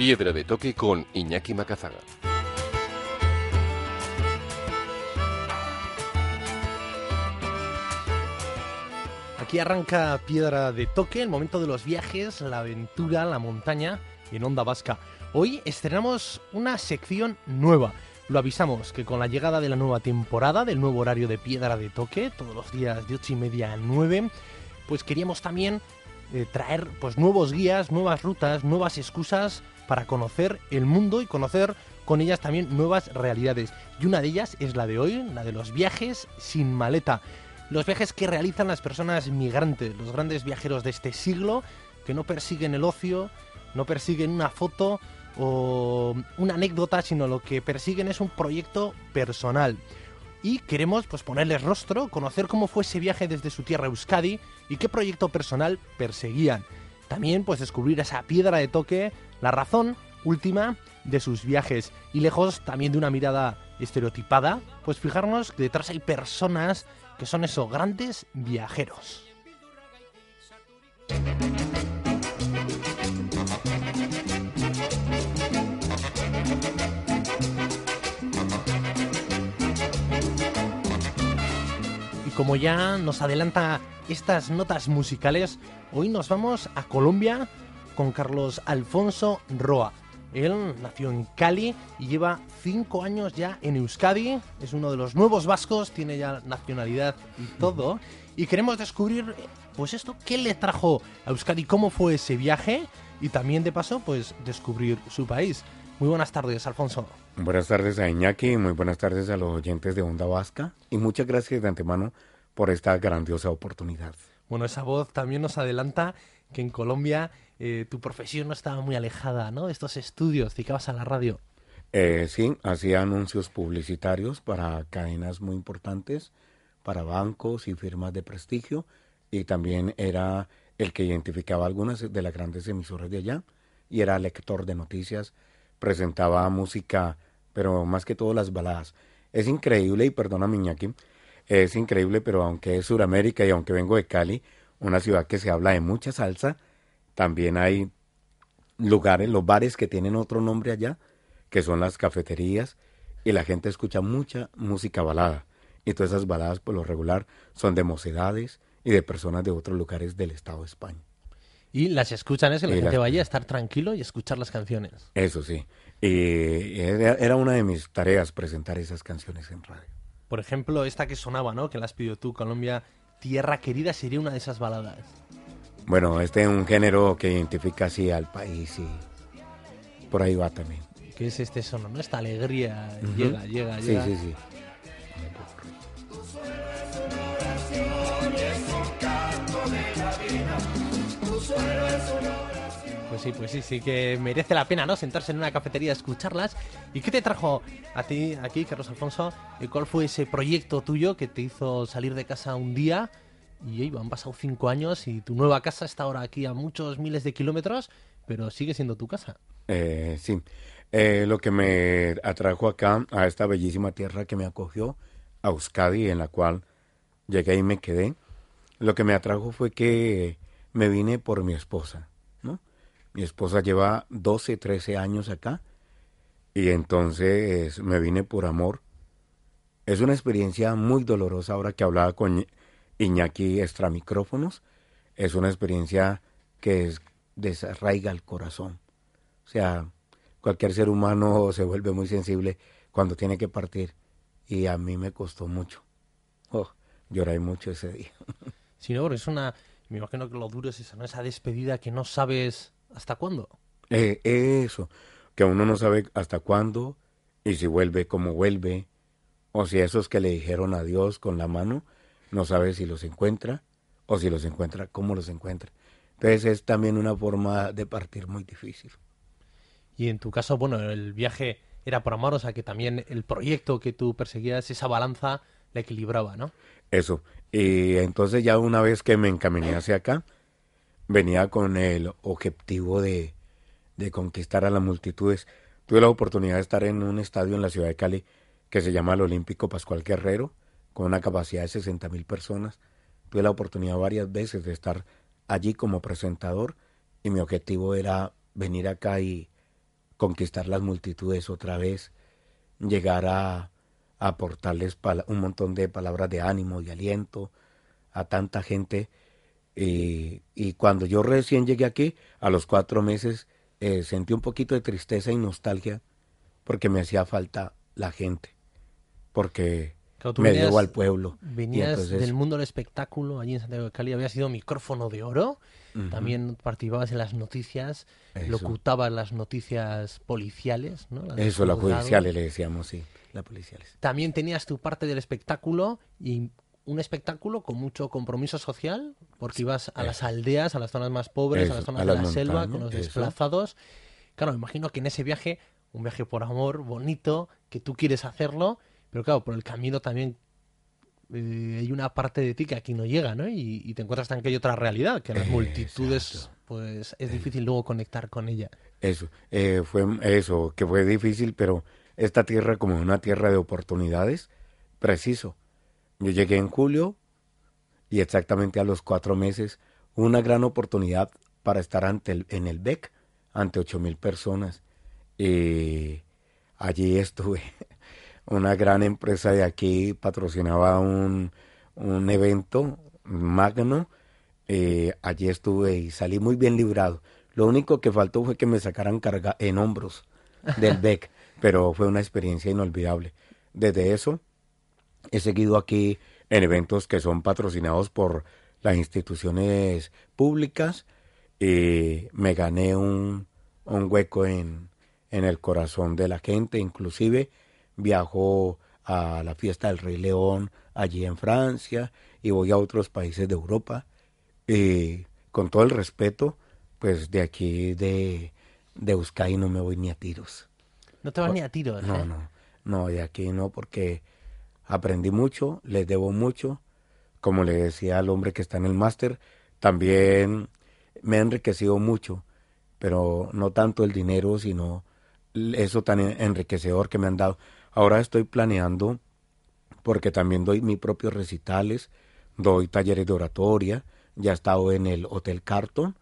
Piedra de Toque con Iñaki Macazaga. Aquí arranca Piedra de Toque, el momento de los viajes, la aventura, la montaña en Onda Vasca. Hoy estrenamos una sección nueva. Lo avisamos que con la llegada de la nueva temporada, del nuevo horario de Piedra de Toque, todos los días de 8 y media a 9, pues queríamos también eh, traer pues nuevos guías, nuevas rutas, nuevas excusas para conocer el mundo y conocer con ellas también nuevas realidades. Y una de ellas es la de hoy, la de los viajes sin maleta. Los viajes que realizan las personas migrantes, los grandes viajeros de este siglo, que no persiguen el ocio, no persiguen una foto o una anécdota, sino lo que persiguen es un proyecto personal. Y queremos pues ponerles rostro, conocer cómo fue ese viaje desde su tierra Euskadi y qué proyecto personal perseguían. También pues descubrir esa piedra de toque, la razón última de sus viajes y lejos también de una mirada estereotipada, pues fijarnos que detrás hay personas que son esos grandes viajeros. Como ya nos adelanta estas notas musicales, hoy nos vamos a Colombia con Carlos Alfonso Roa. Él nació en Cali y lleva cinco años ya en Euskadi. Es uno de los nuevos vascos, tiene ya nacionalidad y todo. Y queremos descubrir, pues esto, qué le trajo a Euskadi, cómo fue ese viaje y también de paso, pues descubrir su país. Muy buenas tardes, Alfonso. Buenas tardes a Iñaki, muy buenas tardes a los oyentes de Onda Vasca y muchas gracias de antemano por esta grandiosa oportunidad. Bueno, esa voz también nos adelanta que en Colombia eh, tu profesión no estaba muy alejada, ¿no? Estos estudios, dedicabas a la radio. Eh, sí, hacía anuncios publicitarios para cadenas muy importantes, para bancos y firmas de prestigio, y también era el que identificaba algunas de las grandes emisoras de allá, y era lector de noticias, presentaba música, pero más que todo las baladas. Es increíble, y perdona Miñaki, es increíble, pero aunque es Suramérica y aunque vengo de Cali, una ciudad que se habla de mucha salsa, también hay lugares, los bares que tienen otro nombre allá, que son las cafeterías, y la gente escucha mucha música balada. Y todas esas baladas, por lo regular, son de mocedades y de personas de otros lugares del Estado de España. Y las escuchan, es que la Y gente las- vaya a estar tranquilo y escuchar las canciones. Eso sí. Y era era una de mis tareas presentar esas canciones en radio. Por ejemplo, esta que sonaba, ¿no? Que la has pedido tú, Colombia, Tierra Querida, sería una de esas baladas. Bueno, este es un género que identifica así al país y por ahí va también. Que es este sono, ¿no? Esta alegría Ujú. llega, llega, Sí, llega. sí, sí. Pues sí, pues sí, sí que merece la pena, ¿no? Sentarse en una cafetería a escucharlas. ¿Y qué te trajo a ti aquí, Carlos Alfonso? ¿Y ¿Cuál fue ese proyecto tuyo que te hizo salir de casa un día? Y ey, han pasado cinco años y tu nueva casa está ahora aquí a muchos miles de kilómetros, pero sigue siendo tu casa. Eh, sí. Eh, lo que me atrajo acá, a esta bellísima tierra que me acogió, a Euskadi, en la cual llegué y me quedé, lo que me atrajo fue que me vine por mi esposa. Mi esposa lleva 12, 13 años acá y entonces me vine por amor. Es una experiencia muy dolorosa ahora que hablaba con Iñaki extra micrófonos. Es una experiencia que es- desarraiga el corazón. O sea, cualquier ser humano se vuelve muy sensible cuando tiene que partir. Y a mí me costó mucho. Oh, lloré mucho ese día. Si no, es una... Me imagino que lo duro es esa, ¿no? Esa despedida que no sabes hasta cuándo. Eh, eso, que uno no sabe hasta cuándo y si vuelve, cómo vuelve. O si esos que le dijeron adiós con la mano, no sabe si los encuentra o si los encuentra, cómo los encuentra. Entonces es también una forma de partir muy difícil. Y en tu caso, bueno, el viaje era por amor, o sea que también el proyecto que tú perseguías, esa balanza la equilibraba, ¿no? Eso. Y entonces ya una vez que me encaminé hacia acá, venía con el objetivo de, de conquistar a las multitudes. Tuve la oportunidad de estar en un estadio en la ciudad de Cali que se llama el Olímpico Pascual Guerrero, con una capacidad de 60 mil personas. Tuve la oportunidad varias veces de estar allí como presentador y mi objetivo era venir acá y conquistar las multitudes otra vez, llegar a, aportarles un montón de palabras de ánimo, y aliento a tanta gente. Y, y cuando yo recién llegué aquí, a los cuatro meses, eh, sentí un poquito de tristeza y nostalgia porque me hacía falta la gente, porque me debo al pueblo. Venías del mundo del espectáculo, allí en Santiago de Cali, había sido micrófono de oro, también participabas en las noticias, locutabas las noticias policiales, ¿no? Eso, las judiciales le decíamos, sí, las policiales. También tenías tu parte del espectáculo y un espectáculo con mucho compromiso social, porque ibas a las aldeas, a las zonas más pobres, a las zonas de la selva, con los desplazados. Claro, me imagino que en ese viaje, un viaje por amor, bonito, que tú quieres hacerlo, pero claro, por el camino también eh, hay una parte de ti que aquí no llega, ¿no? Y, te encuentras también que hay otra realidad, que las multitudes, pues es difícil luego conectar con ella. Eso, eh, fue eso, que fue difícil, pero esta tierra como una tierra de oportunidades, preciso. Yo llegué en julio y exactamente a los cuatro meses una gran oportunidad para estar ante el, en el BEC ante ocho mil personas. Y allí estuve. Una gran empresa de aquí patrocinaba un, un evento magno. Eh, allí estuve y salí muy bien librado. Lo único que faltó fue que me sacaran carga en hombros del BEC, pero fue una experiencia inolvidable. Desde eso He seguido aquí en eventos que son patrocinados por las instituciones públicas y me gané un, un hueco en, en el corazón de la gente. Inclusive viajo a la fiesta del Rey León allí en Francia y voy a otros países de Europa. Y con todo el respeto, pues de aquí de, de Euskadi no me voy ni a tiros. No te vas ni a tiros. No, ¿eh? no, no, de aquí no, porque aprendí mucho, les debo mucho. Como le decía al hombre que está en el máster, también me ha enriquecido mucho, pero no tanto el dinero, sino eso tan enriquecedor que me han dado. Ahora estoy planeando, porque también doy mis propios recitales, doy talleres de oratoria, ya he estado en el Hotel Carton,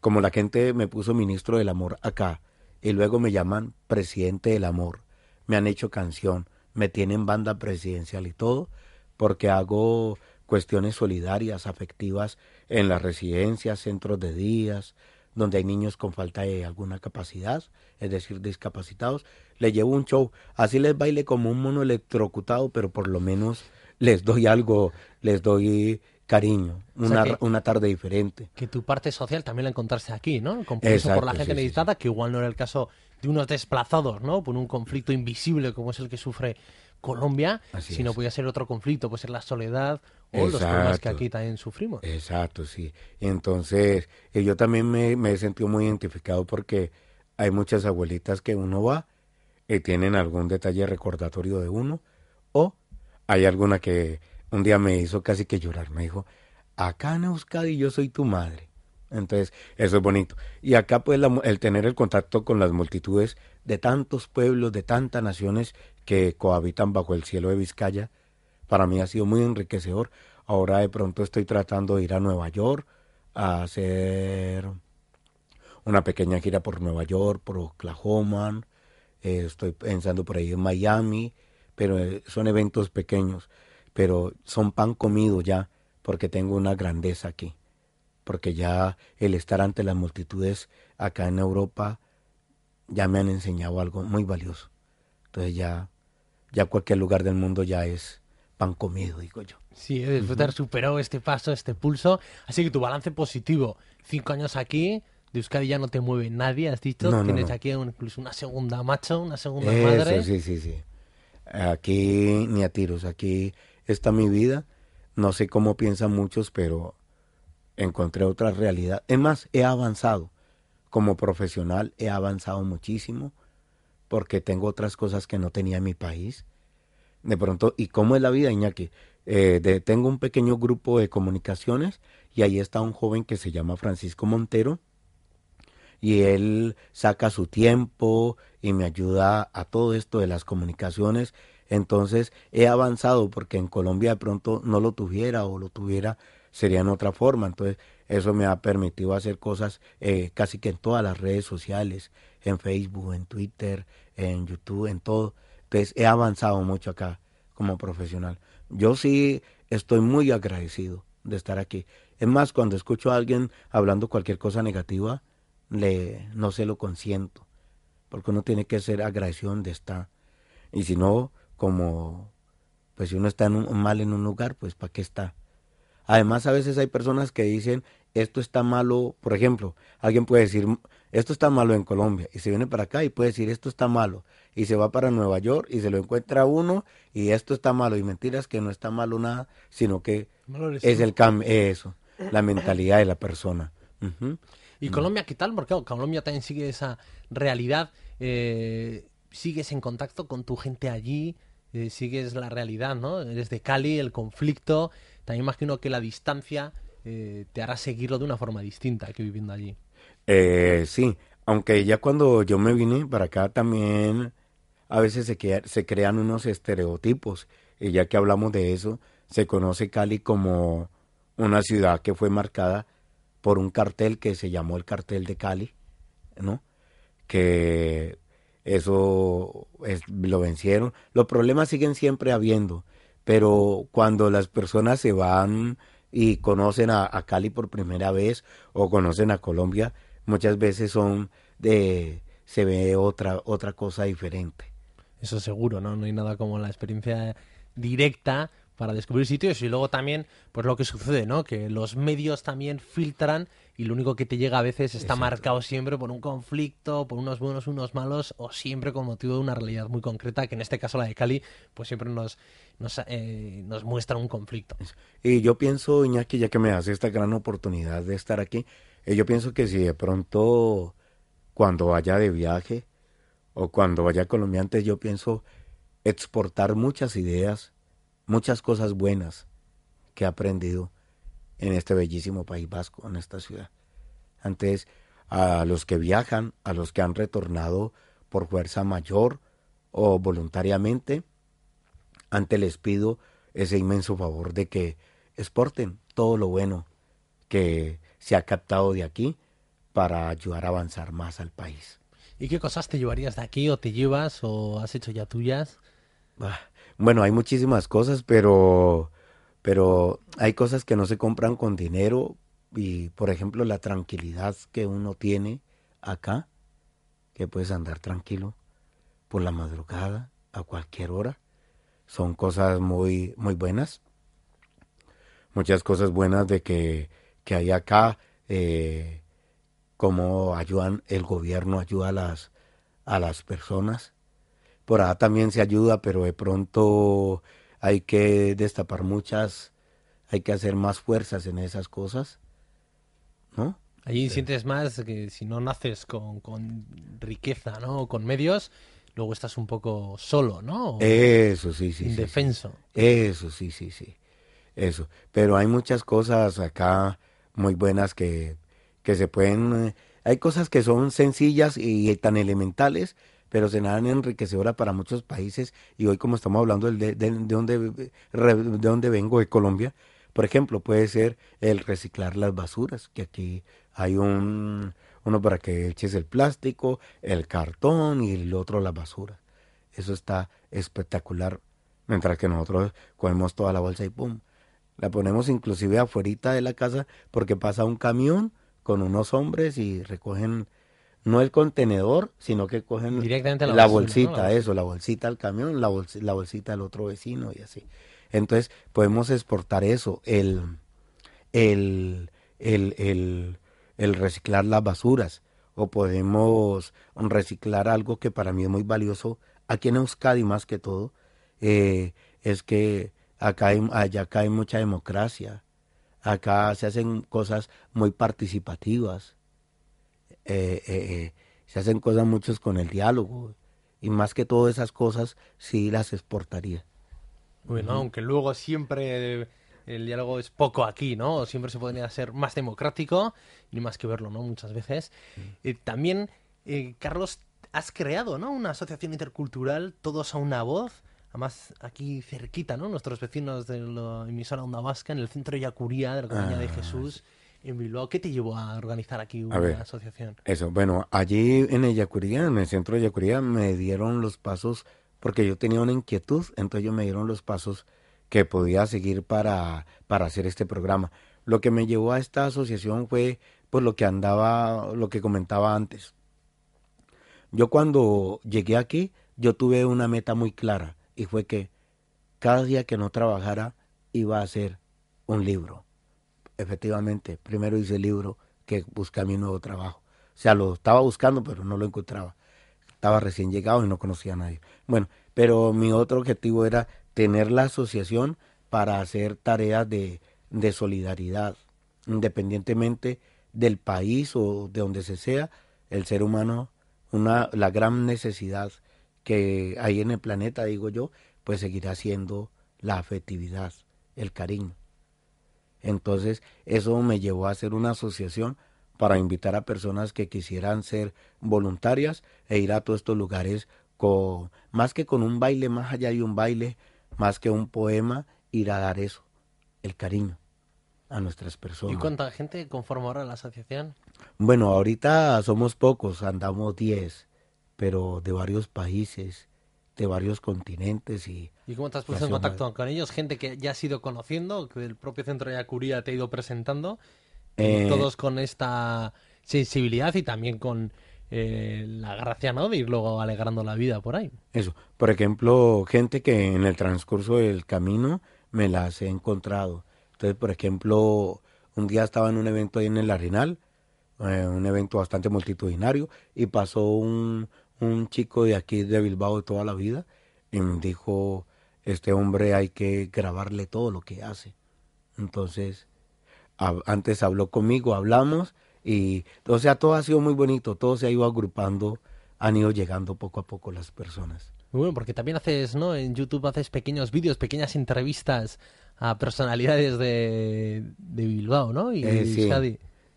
como la gente me puso ministro del amor acá, y luego me llaman presidente del amor, me han hecho canción, me tienen banda presidencial y todo, porque hago cuestiones solidarias, afectivas en las residencias, centros de días, donde hay niños con falta de alguna capacidad, es decir, discapacitados. Les llevo un show, así les baile como un mono electrocutado, pero por lo menos les doy algo, les doy cariño, una, una tarde diferente. Que tu parte social también la encontraste aquí, ¿no? Compromiso por la gente necesitada, que igual no era el caso de unos desplazados, ¿no? Por un conflicto invisible como es el que sufre Colombia, sino podía ser otro conflicto, puede ser la soledad o los problemas que aquí también sufrimos. Exacto, sí. Entonces, eh, yo también me, me he sentido muy identificado porque hay muchas abuelitas que uno va y tienen algún detalle recordatorio de uno, o hay alguna que un día me hizo casi que llorar, me dijo, acá en Euskadi yo soy tu madre. Entonces, eso es bonito. Y acá, pues, el tener el contacto con las multitudes de tantos pueblos, de tantas naciones que cohabitan bajo el cielo de Vizcaya, para mí ha sido muy enriquecedor. Ahora de pronto estoy tratando de ir a Nueva York a hacer una pequeña gira por Nueva York, por Oklahoma. Eh, estoy pensando por ahí en Miami, pero eh, son eventos pequeños, pero son pan comido ya, porque tengo una grandeza aquí porque ya el estar ante las multitudes acá en Europa ya me han enseñado algo muy valioso. Entonces ya, ya cualquier lugar del mundo ya es pan comido, digo yo. Sí, después de haber superado este paso, este pulso. Así que tu balance positivo, cinco años aquí, de Euskadi ya no te mueve nadie, has dicho. Tienes aquí incluso una segunda macho, una segunda madre. Sí, sí, sí. Aquí ni a tiros, aquí está mi vida. No sé cómo piensan muchos, pero encontré otra realidad. Es más, he avanzado. Como profesional he avanzado muchísimo porque tengo otras cosas que no tenía en mi país. De pronto, ¿y cómo es la vida, Iñaki? Eh, tengo un pequeño grupo de comunicaciones y ahí está un joven que se llama Francisco Montero y él saca su tiempo y me ayuda a todo esto de las comunicaciones. Entonces he avanzado porque en Colombia de pronto no lo tuviera o lo tuviera sería en otra forma. Entonces, eso me ha permitido hacer cosas eh, casi que en todas las redes sociales, en Facebook, en Twitter, en YouTube, en todo. Entonces, he avanzado mucho acá como profesional. Yo sí estoy muy agradecido de estar aquí. Es más, cuando escucho a alguien hablando cualquier cosa negativa, le, no se lo consiento, porque uno tiene que ser agradecido donde está. Y si no, como, pues si uno está en un, mal en un lugar, pues ¿para qué está? Además, a veces hay personas que dicen, esto está malo, por ejemplo, alguien puede decir, esto está malo en Colombia, y se viene para acá y puede decir, esto está malo, y se va para Nueva York y se lo encuentra uno, y esto está malo, y mentiras que no está malo nada, sino que es el cambio, eso, la mentalidad de la persona. ¿Y Colombia qué tal? Porque Colombia también sigue esa realidad, eh, sigues en contacto con tu gente allí, eh, sigues la realidad, ¿no? Eres de Cali, el conflicto, también imagino que la distancia eh, te hará seguirlo de una forma distinta que viviendo allí. Eh, sí, aunque ya cuando yo me vine para acá también a veces se, se crean unos estereotipos y ya que hablamos de eso, se conoce Cali como una ciudad que fue marcada por un cartel que se llamó el cartel de Cali, ¿no? Que eso lo vencieron. Los problemas siguen siempre habiendo, pero cuando las personas se van y conocen a, Cali por primera vez o conocen a Colombia, muchas veces son de se ve otra otra cosa diferente. Eso seguro, ¿no? No hay nada como la experiencia directa para descubrir sitios y luego también pues lo que sucede, ¿no? Que los medios también filtran y lo único que te llega a veces está marcado siempre por un conflicto, por unos buenos, unos malos o siempre con motivo de una realidad muy concreta, que en este caso la de Cali pues siempre nos nos, eh, nos muestra un conflicto. Y yo pienso, Iñaki, ya que me hace esta gran oportunidad de estar aquí, eh, yo pienso que si de pronto cuando vaya de viaje o cuando vaya a Colombia antes, yo pienso exportar muchas ideas, muchas cosas buenas que he aprendido en este bellísimo País Vasco, en esta ciudad. Antes, a los que viajan, a los que han retornado por fuerza mayor o voluntariamente, antes les pido ese inmenso favor de que exporten todo lo bueno que se ha captado de aquí para ayudar a avanzar más al país. ¿Y qué cosas te llevarías de aquí o te llevas o has hecho ya tuyas? Bueno, hay muchísimas cosas, pero, pero hay cosas que no se compran con dinero y, por ejemplo, la tranquilidad que uno tiene acá, que puedes andar tranquilo por la madrugada a cualquier hora, son cosas muy, muy buenas. Muchas cosas buenas de que, que hay acá, eh, como ayudan, el gobierno ayuda a las, a las personas. Por allá también se ayuda, pero de pronto hay que destapar muchas, hay que hacer más fuerzas en esas cosas, ¿no? Allí sientes más que si no naces con, con riqueza, ¿no? Con medios, luego estás un poco solo, ¿no? Eso, sí, sí. Indefenso. Eso, sí, sí, sí. Eso. Pero hay muchas cosas acá muy buenas que, que se pueden... Eh, hay cosas que son sencillas y tan elementales, pero se dan enriquecedoras para muchos países. Y hoy, como estamos hablando de, de, de, donde, de vengo, de Colombia, por ejemplo, puede ser el reciclar las basuras, que aquí hay un, uno para que eches el plástico, el cartón y el otro la basura. Eso está espectacular. Mientras que nosotros cogemos toda la bolsa y pum. La ponemos inclusive afuera de la casa porque pasa un camión con unos hombres y recogen no el contenedor, sino que cogen Directamente la, bolsita, eso, la bolsita al camión, la, bolsita, la bolsita al otro vecino y así. Entonces podemos exportar eso, el, el, el, el, el reciclar las basuras o podemos reciclar algo que para mí es muy valioso aquí en Euskadi más que todo eh, es que acá hay, allá acá hay mucha democracia acá se hacen cosas muy participativas eh, eh, se hacen cosas muchas con el diálogo y más que todas esas cosas sí las exportaría bueno aunque luego siempre el diálogo es poco aquí, ¿no? Siempre se podría ser más democrático, ni más que verlo, ¿no? Muchas veces. Eh, también, eh, Carlos, has creado, ¿no? Una asociación intercultural, Todos a una voz, además aquí cerquita, ¿no? Nuestros vecinos de la emisora Onda Vasca, en el centro de Yacuría, de la Compañía de Ah, Jesús, en Bilbao. ¿Qué te llevó a organizar aquí una ver. asociación? Eso, bueno, allí en el Yacuría, en el centro de Yacuría, me dieron los pasos, porque yo tenía una inquietud, entonces ellos me dieron los pasos que podía seguir para, para hacer este programa. Lo que me llevó a esta asociación fue pues lo que andaba, lo que comentaba antes. Yo cuando llegué aquí, yo tuve una meta muy clara y fue que cada día que no trabajara iba a hacer un libro. Efectivamente, primero hice el libro que buscar mi nuevo trabajo. O sea, lo estaba buscando, pero no lo encontraba. Estaba recién llegado y no conocía a nadie. Bueno, pero mi otro objetivo era tener la asociación para hacer tareas de, de solidaridad, independientemente del país o de donde se sea, el ser humano, una, la gran necesidad que hay en el planeta, digo yo, pues seguirá siendo la afectividad, el cariño. Entonces, eso me llevó a hacer una asociación para invitar a personas que quisieran ser voluntarias e ir a todos estos lugares con, más que con un baile, más allá de un baile, más que un poema, ir a dar eso, el cariño a nuestras personas. ¿Y cuánta gente conforma ahora la asociación? Bueno, ahorita somos pocos, andamos 10, pero de varios países, de varios continentes y ¿Y cómo te has puesto en contacto con ellos? Gente que ya has ido conociendo, que el propio centro de Yacuría te ha ido presentando, Eh, todos con esta sensibilidad y también con eh, la gracia, ¿no? De ir luego alegrando la vida por ahí. Eso, por ejemplo, gente que en el transcurso del camino me las he encontrado. Entonces, por ejemplo, un día estaba en un evento ahí en el Arenal, eh, un evento bastante multitudinario, y pasó un, un chico de aquí de Bilbao de toda la vida y me dijo, este hombre hay que grabarle todo lo que hace. Entonces, antes habló conmigo, hablamos, y o sea, todo ha sido muy bonito, todo se ha ido agrupando, han ido llegando poco a poco las personas. Muy bueno, porque también haces, ¿no? En YouTube haces pequeños vídeos, pequeñas entrevistas a personalidades de, de Bilbao, ¿no? Y Eh, sí.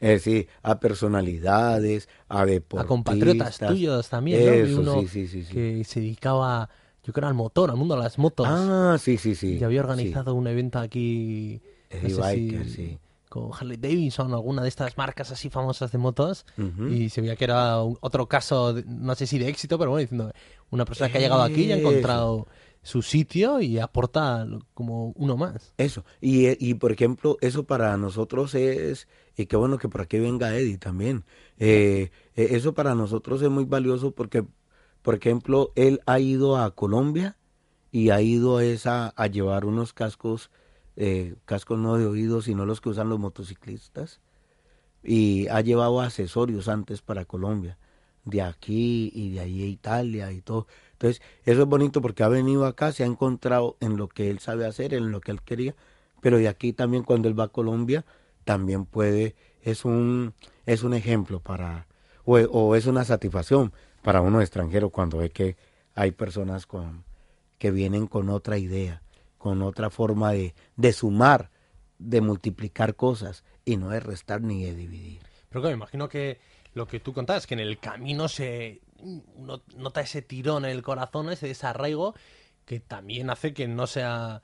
Eh, sí, a personalidades, a deportistas. a compatriotas tuyos también, Eso, uno sí, sí, sí, sí. que se dedicaba, yo creo, al motor, al mundo de las motos. Ah, sí, sí, sí. y había organizado un evento aquí, no sé Biker, si sí. con Harley Davidson, alguna de estas marcas así famosas de motos, y se veía que era un- otro caso, no sé si de éxito, pero bueno, diciendo, una persona que ha llegado aquí y ha Eso. Su sitio y aporta como uno más. Eso. Y, y por ejemplo, eso para nosotros es, y qué bueno que por aquí venga Eddie también. Eh, eh, eso para nosotros es muy valioso porque, por ejemplo, él ha ido a Colombia y ha ido a, esa, a llevar unos cascos, eh, cascos no de oído, sino los que usan los motociclistas. Y ha llevado accesorios antes para Colombia, de aquí y de ahí a Italia y todo. Entonces, eso es bonito porque ha venido acá, se ha encontrado en lo que él sabe hacer, en lo que él quería, pero de aquí también cuando él va a Colombia, también puede, es un, es un ejemplo para, o, o es una satisfacción para uno extranjero cuando ve que hay personas con, que vienen con otra idea, con otra forma de, de sumar, de multiplicar cosas y no de restar ni de dividir. Pero me imagino que lo que tú contabas, que en el camino se nota ese tirón en el corazón, ese desarraigo, que también hace que no sea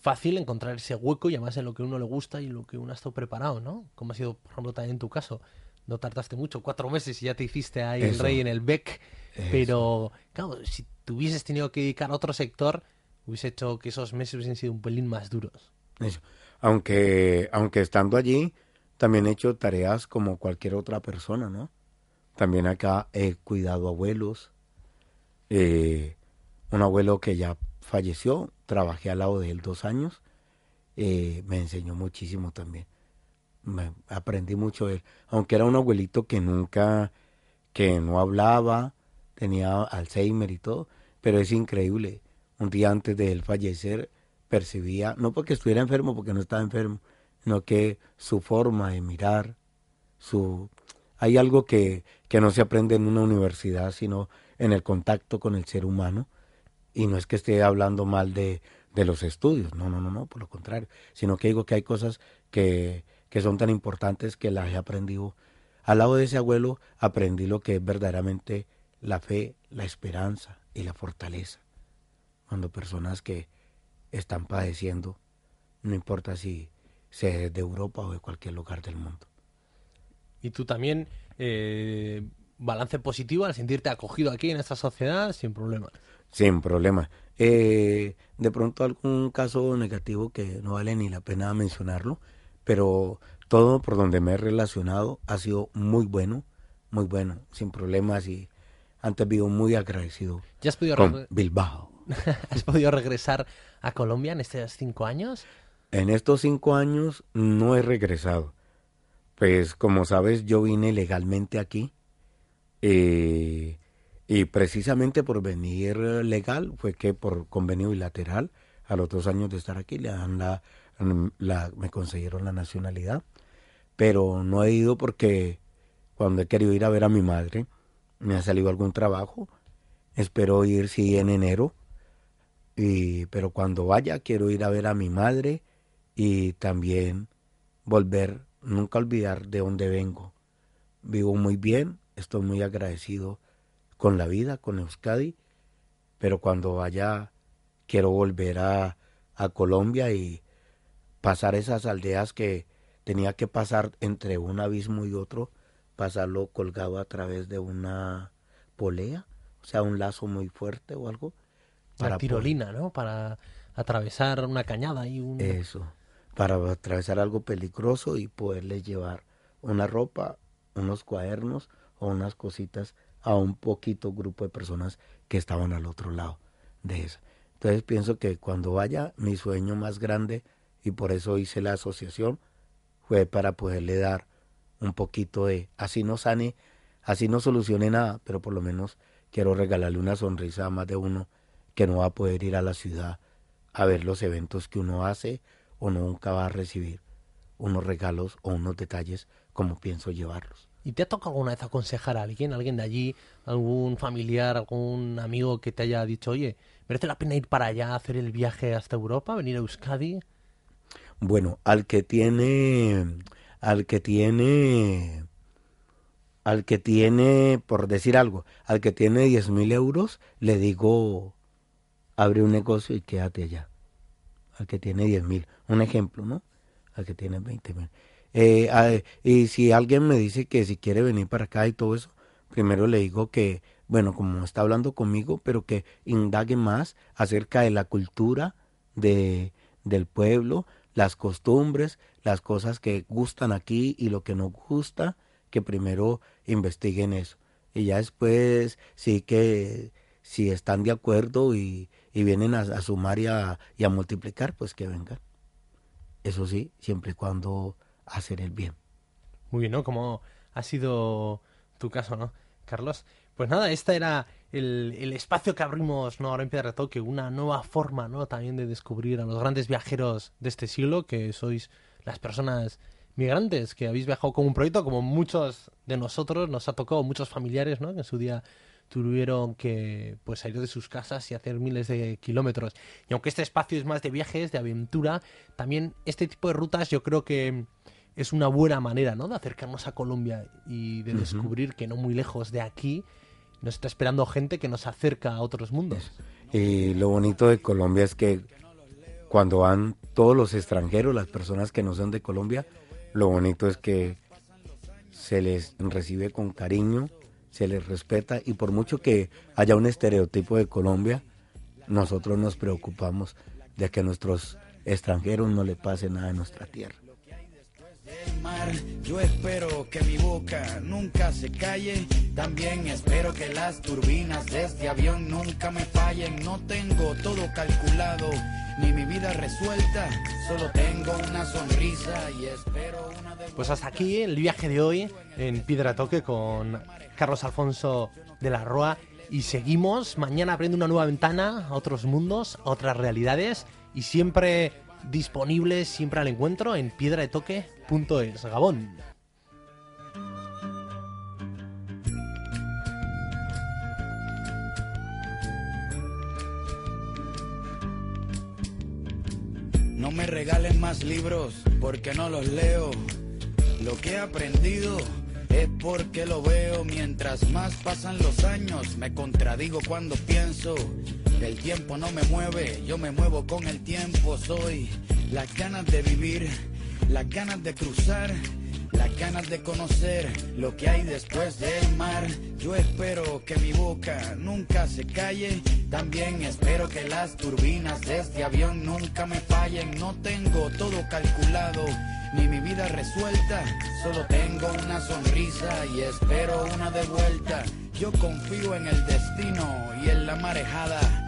fácil encontrar ese hueco y además en lo que uno le gusta y en lo que uno ha estado preparado, ¿no? Como ha sido, por ejemplo, también en tu caso. No tardaste mucho, cuatro meses y ya te hiciste ahí el rey en el BEC. Eso. Pero, claro, si te hubieses tenido que dedicar a otro sector, hubiese hecho que esos meses hubiesen sido un pelín más duros. Eso. Aunque, aunque estando allí, también he hecho tareas como cualquier otra persona, ¿no? También acá he cuidado abuelos. eh, un abuelo que ya falleció, trabajé al lado de él dos años, eh, me enseñó muchísimo también. Me, aprendí mucho de él. Aunque era un abuelito que nunca, que no hablaba, tenía Alzheimer y todo, pero es increíble. Un día antes de él fallecer, percibía, no porque estuviera enfermo, porque no estaba enfermo, sino que su forma de mirar, su hay algo que, que no se aprende en una universidad, sino en el contacto con el ser humano. Y no es que esté hablando mal de, de los estudios, no, no, no, no, por lo contrario, sino que digo que hay cosas que, que son tan importantes que las he aprendido. Al lado de ese abuelo aprendí lo que es verdaderamente la fe, la esperanza y la fortaleza. cuando personas que están padeciendo, no importa si sea de Europa o de cualquier lugar del mundo. Y tú también, eh, balance positivo al sentirte acogido aquí en esta sociedad sin problema. Sin problema. Eh, de pronto algún caso negativo que no vale ni la pena mencionarlo, pero todo por donde me he relacionado ha sido muy bueno, muy bueno, sin problemas y antes vivo muy agradecido ¿Ya has podido, con Bilbao. ¿Has podido regresar a Colombia en estos cinco años? En estos cinco años no he regresado. Pues como sabes, yo vine legalmente aquí eh, y precisamente por venir legal fue que por convenio bilateral a los dos años de estar aquí le dan la, la me consiguieron la nacionalidad, pero no he ido porque cuando he querido ir a ver a mi madre me ha salido algún trabajo. Espero ir sí en enero y pero cuando vaya quiero ir a ver a mi madre y también volver, nunca olvidar de dónde vengo. Vivo muy bien, estoy muy agradecido con la vida, con Euskadi, pero cuando vaya quiero volver a, a Colombia y pasar esas aldeas que tenía que pasar entre un abismo y otro, pasarlo colgado a través de una polea, o sea, un lazo muy fuerte o algo. La para tirolina, ¿no? Para atravesar una cañada y un... Eso, para atravesar algo peligroso y poderle llevar una ropa, unos cuadernos o unas cositas a un poquito grupo de personas que estaban al otro lado de eso. Entonces pienso que cuando vaya, mi sueño más grande, y por eso hice la asociación, fue para poderle dar un poquito de, así no sane, así no solucione nada, pero por lo menos quiero regalarle una sonrisa a más de uno que no va a poder ir a la ciudad a ver los eventos que uno hace o nunca va a recibir unos regalos o unos detalles como pienso llevarlos. ¿Y te ha tocado alguna vez aconsejar a alguien, alguien de allí, algún familiar, algún amigo que te haya dicho, oye, merece la pena ir para allá, hacer el viaje hasta Europa, venir a Euskadi? Bueno, al que tiene, al que tiene, al que tiene, por decir algo, al que tiene 10 mil euros, le digo, abre un negocio y quédate allá. Al que tiene 10 mil, un ejemplo, ¿no? Al que tiene 20 mil. Eh, a- y si alguien me dice que si quiere venir para acá y todo eso, primero le digo que, bueno, como está hablando conmigo, pero que indague más acerca de la cultura de, del pueblo, las costumbres, las cosas que gustan aquí y lo que no gusta, que primero investiguen eso. Y ya después sí que si están de acuerdo y, y vienen a, sumar y a, y a multiplicar, pues que vengan. Eso sí, siempre y cuando hacer el bien. Muy bien, ¿no? Como ha sido tu caso, ¿no, Carlos? Pues nada, este era el, el espacio que abrimos ¿no? ahora en Piedra Toque, una nueva forma, ¿no? También de descubrir a los grandes viajeros de este siglo, que sois las personas migrantes que habéis viajado con un proyecto, como muchos de nosotros, nos ha tocado, muchos familiares, ¿no? En su día tuvieron que pues salir de sus casas y hacer miles de kilómetros. Y aunque este espacio es más de viajes, de aventura, también este tipo de rutas yo creo que es una buena manera, ¿no? De acercarnos a Colombia y de descubrir que no muy lejos de aquí nos está esperando gente que nos acerca a otros mundos. Y lo bonito de Colombia es que cuando van todos los extranjeros, las personas que no son de Colombia, lo bonito es que se les recibe con cariño, se les respeta y por mucho que haya un estereotipo de Colombia, nosotros nos preocupamos de que a nuestros extranjeros no le pase nada en nuestra tierra. Mar. Yo espero que mi boca nunca se calle. También espero que las turbinas de este avión nunca me fallen. No tengo todo calculado, ni mi vida resuelta. Solo tengo una sonrisa y espero una de Pues hasta aquí el viaje de hoy en Piedra Toque con Carlos Alfonso de la Roa. Y seguimos mañana abriendo una nueva ventana a otros mundos, a otras realidades. Y siempre disponibles, siempre al encuentro en piedradetoque.es. Gabón. No me regalen más libros porque no los leo. Lo que he aprendido es porque lo veo. Mientras más pasan los años, me contradigo cuando pienso. El tiempo no me mueve, yo me muevo con el tiempo. Soy las ganas de vivir, las ganas de cruzar, las ganas de conocer lo que hay después del mar. Yo espero que mi boca nunca se calle. También espero que las turbinas de este avión nunca me fallen. No tengo todo calculado ni mi vida resuelta. Solo tengo una sonrisa y espero una de vuelta. Yo confío en el destino y en la marejada.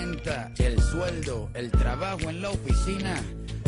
renta, el sueldo, el trabajo en la oficina.